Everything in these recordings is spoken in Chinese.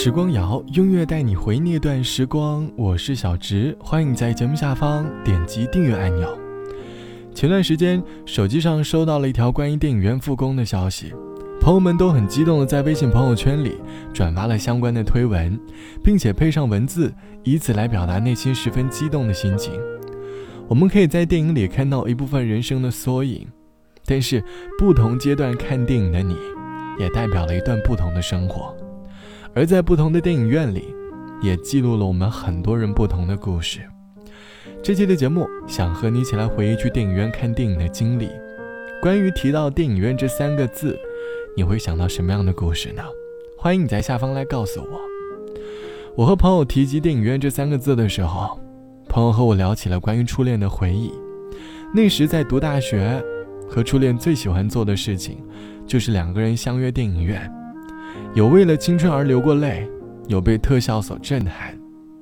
时光谣，音乐带你回那段时光。我是小植，欢迎在节目下方点击订阅按钮。前段时间，手机上收到了一条关于电影院复工的消息，朋友们都很激动的在微信朋友圈里转发了相关的推文，并且配上文字，以此来表达内心十分激动的心情。我们可以在电影里看到一部分人生的缩影，但是不同阶段看电影的你，也代表了一段不同的生活。而在不同的电影院里，也记录了我们很多人不同的故事。这期的节目想和你一起来回忆去电影院看电影的经历。关于提到电影院这三个字，你会想到什么样的故事呢？欢迎你在下方来告诉我。我和朋友提及电影院这三个字的时候，朋友和我聊起了关于初恋的回忆。那时在读大学，和初恋最喜欢做的事情，就是两个人相约电影院。有为了青春而流过泪，有被特效所震撼，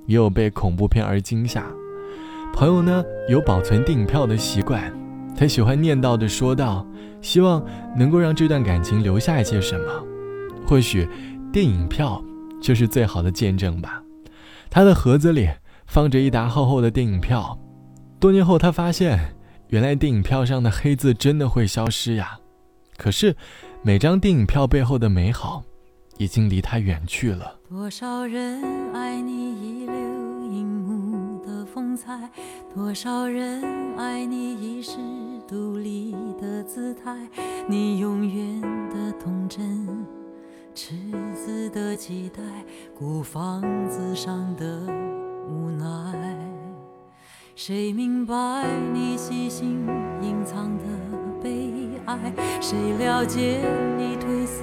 也有被恐怖片而惊吓。朋友呢，有保存电影票的习惯，他喜欢念叨的说道：“希望能够让这段感情留下一些什么。”或许，电影票就是最好的见证吧。他的盒子里放着一沓厚厚的电影票，多年后他发现，原来电影票上的黑字真的会消失呀。可是，每张电影票背后的美好。已经离他远去了。多少人爱你遗留荧幕的风采，多少人爱你遗世独立的姿态，你永远的童真，赤子的期待，孤房子上的无奈。谁明白你细心隐藏的悲哀？谁了解你褪色？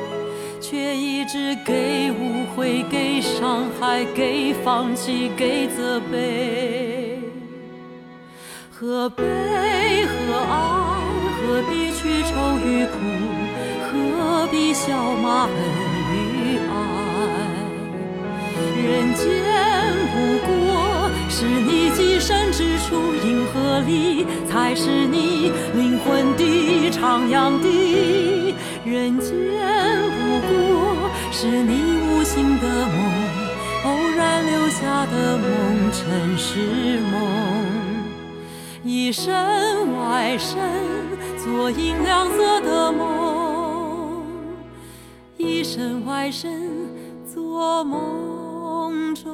却一直给误会，给伤害，给放弃，给责备。何悲何爱？何必去愁与苦？何必笑骂恨与爱？人间不过是你寄身之处，银河里才是你灵魂的徜徉地。人间不过。是你无心的梦，偶然留下的梦，尘世梦。一身外身，做银亮色的梦。一身外身，做梦中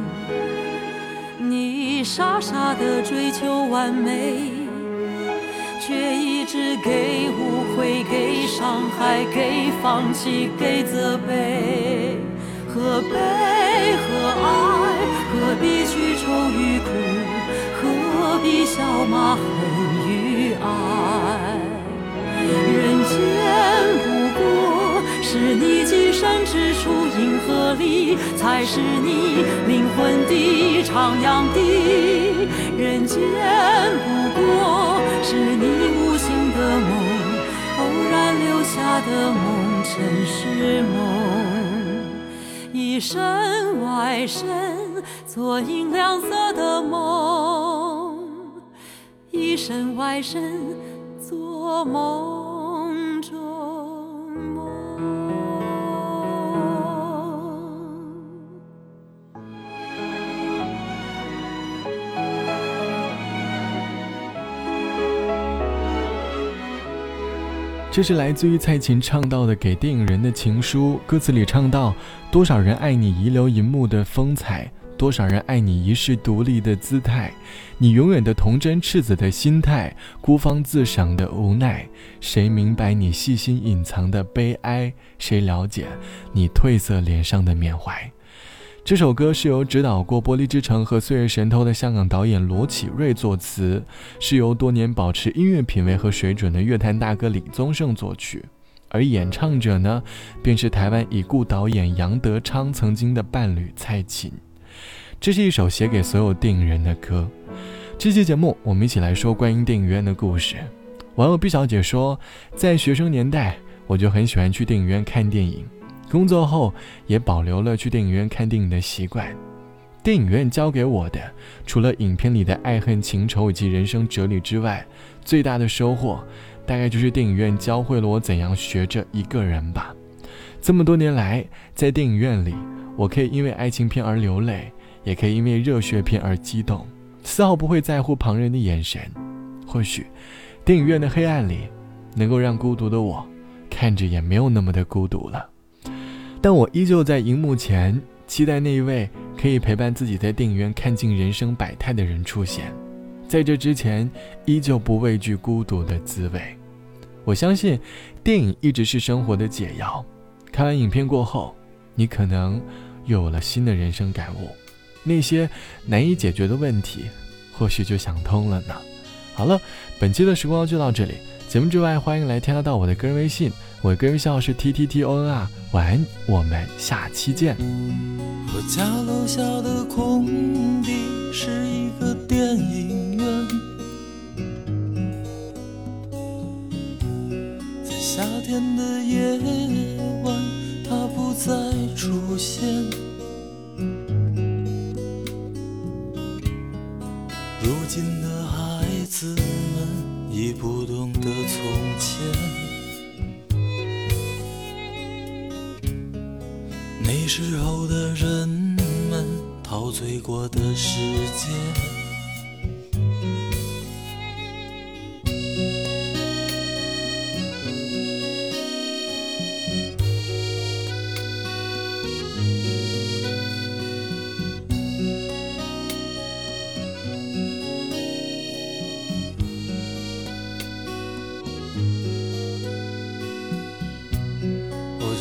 傻傻的追求完美，却一直给误会、给伤害、给放弃、给责备。何悲何爱？何必去愁与苦？何必笑骂恨与爱？人间不过是你寄身之处，银河里才是你灵魂的。徜徉地人间，不过是你无心的梦。偶然留下的梦尘世梦，一身外身做银亮色的梦，一身外身做梦中梦。这是来自于蔡琴唱到的给电影人的情书，歌词里唱到：多少人爱你遗留银幕的风采，多少人爱你一世独立的姿态，你永远的童真赤子的心态，孤芳自赏的无奈，谁明白你细心隐藏的悲哀？谁了解你褪色脸上的缅怀？这首歌是由指导过《玻璃之城》和《岁月神偷》的香港导演罗启瑞作词，是由多年保持音乐品味和水准的乐坛大哥李宗盛作曲，而演唱者呢，便是台湾已故导演杨德昌曾经的伴侣蔡琴。这是一首写给所有电影人的歌。这期节目，我们一起来说观音电影院的故事。网友毕小姐说，在学生年代，我就很喜欢去电影院看电影。工作后也保留了去电影院看电影的习惯。电影院教给我的，除了影片里的爱恨情仇以及人生哲理之外，最大的收获，大概就是电影院教会了我怎样学着一个人吧。这么多年来，在电影院里，我可以因为爱情片而流泪，也可以因为热血片而激动，丝毫不会在乎旁人的眼神。或许，电影院的黑暗里，能够让孤独的我，看着也没有那么的孤独了。但我依旧在荧幕前期待那一位可以陪伴自己在电影院看尽人生百态的人出现，在这之前，依旧不畏惧孤独的滋味。我相信，电影一直是生活的解药。看完影片过后，你可能又有了新的人生感悟，那些难以解决的问题，或许就想通了呢。好了，本期的时光就到这里。节目之外，欢迎来添加到我的个人微信。我的个人微信号是 T T T O N R，晚安，我们下期见。我家楼下的空地是一个电影院，在夏天的夜晚，它不再出现。如今的孩子已不懂得从前。那时候的人们陶醉过的世界。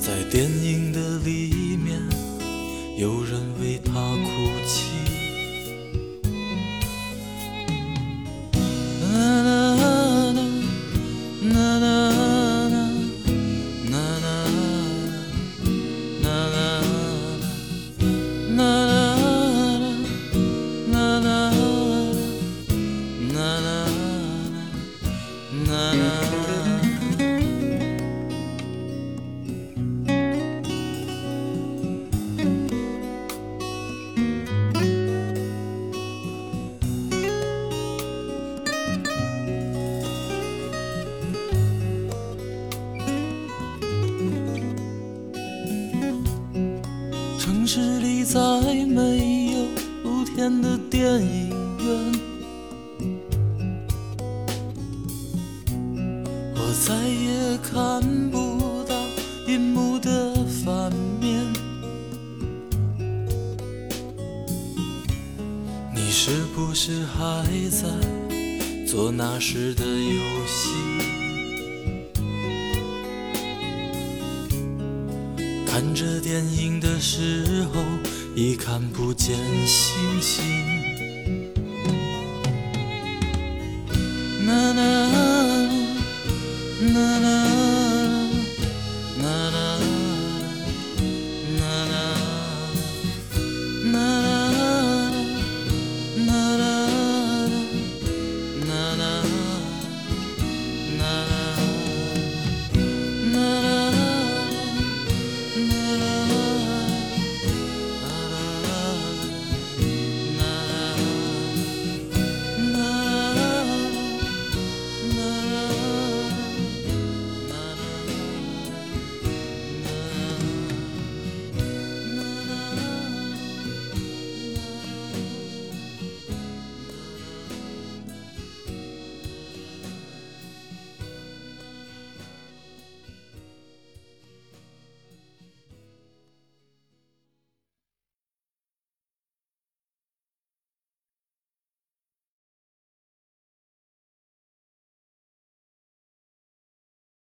在电影的里面。有人为他哭泣。再没有露天的电影院，我再也看不到银幕的反面。你是不是还在做那时的游戏？看着电影的时候，已看不见星星。啦啦啦啦。